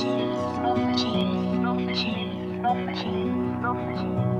machines, machine, machines, machine, machines, machine, machines, machine, machines.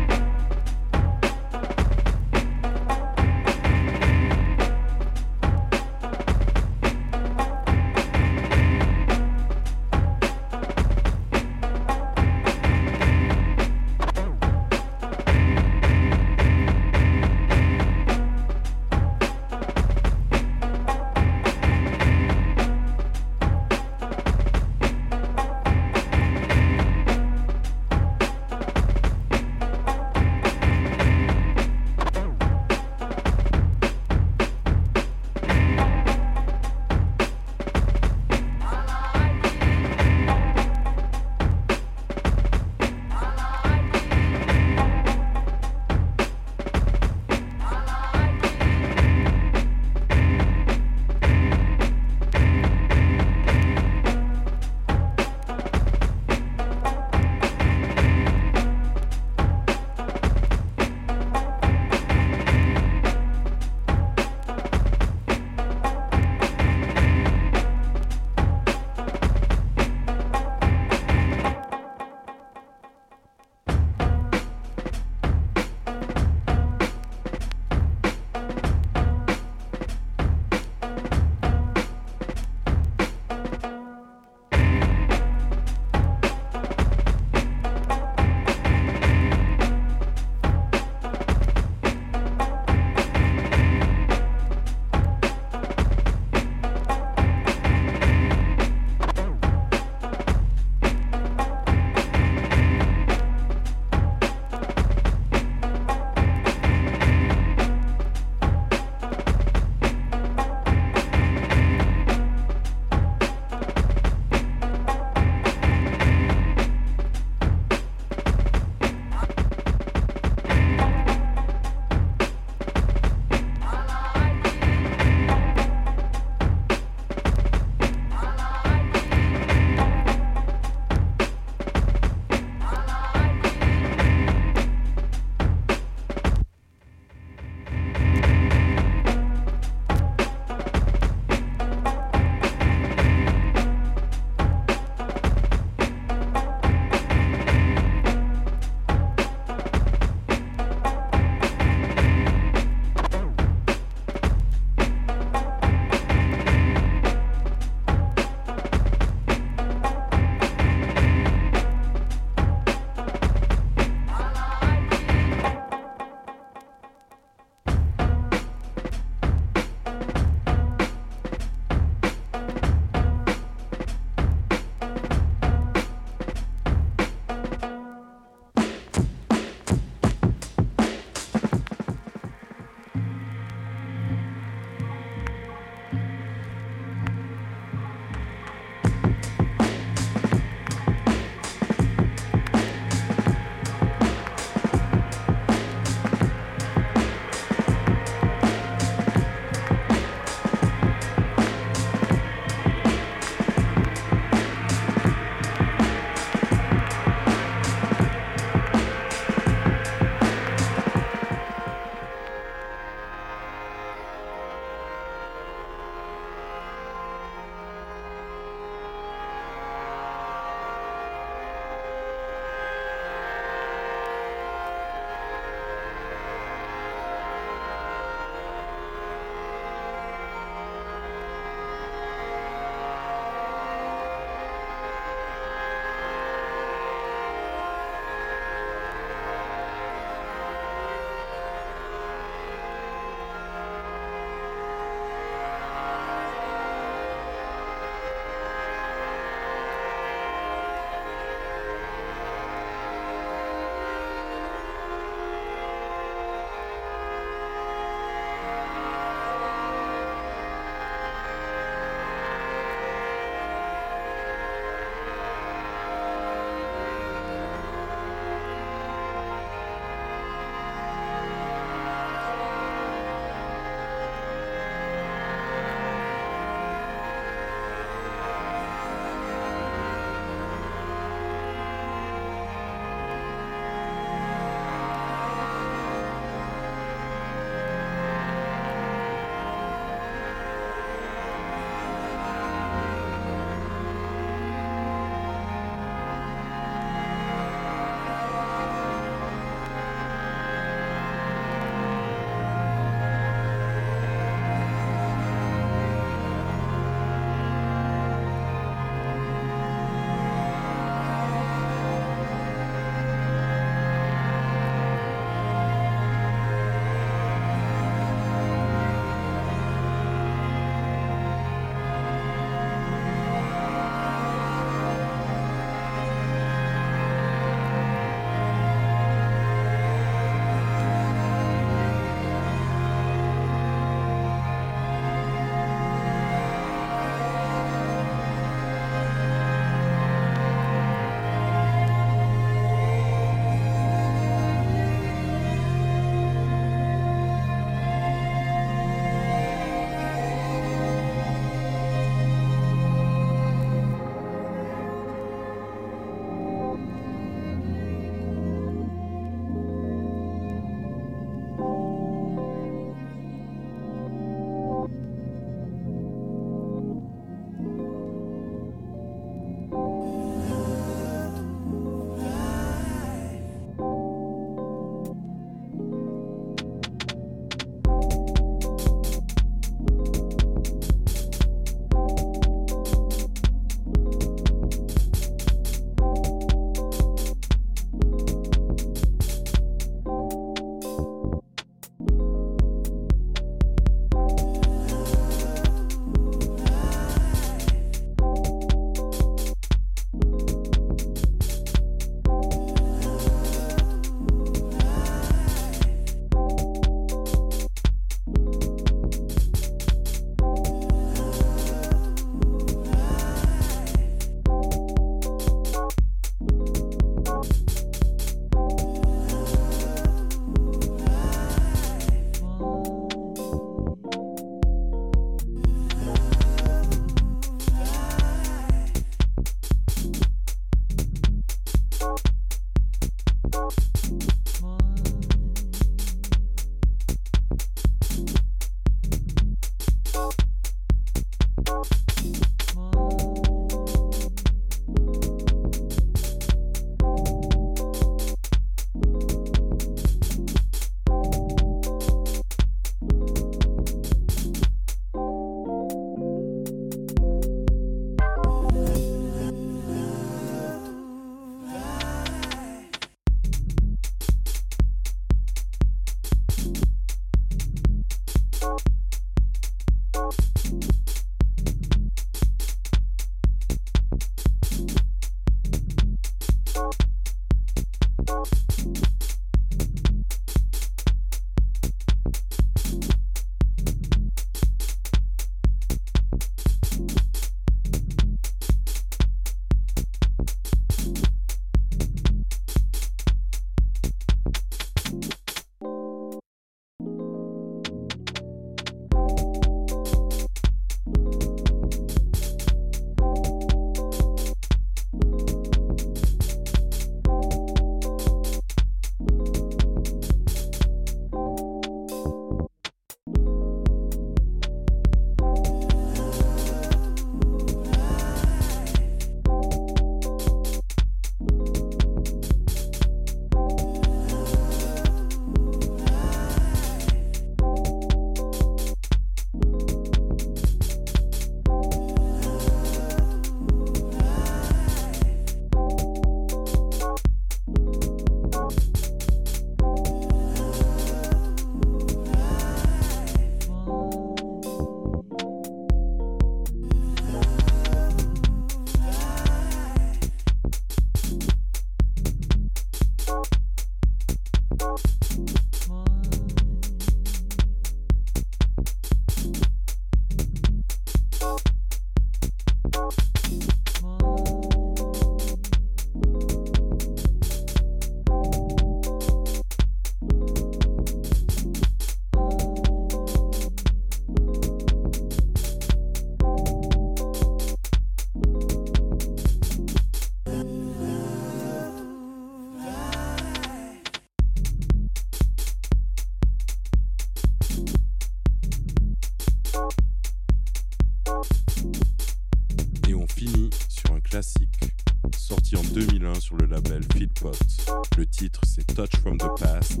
Le titre c'est Touch from the Past,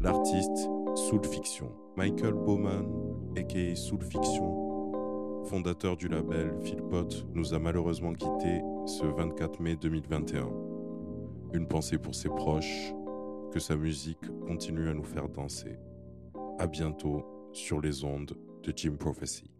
l'artiste Soul Fiction. Michael Bowman, aka Soul Fiction, fondateur du label Philpot, nous a malheureusement quittés ce 24 mai 2021. Une pensée pour ses proches, que sa musique continue à nous faire danser. À bientôt sur les ondes de Jim Prophecy.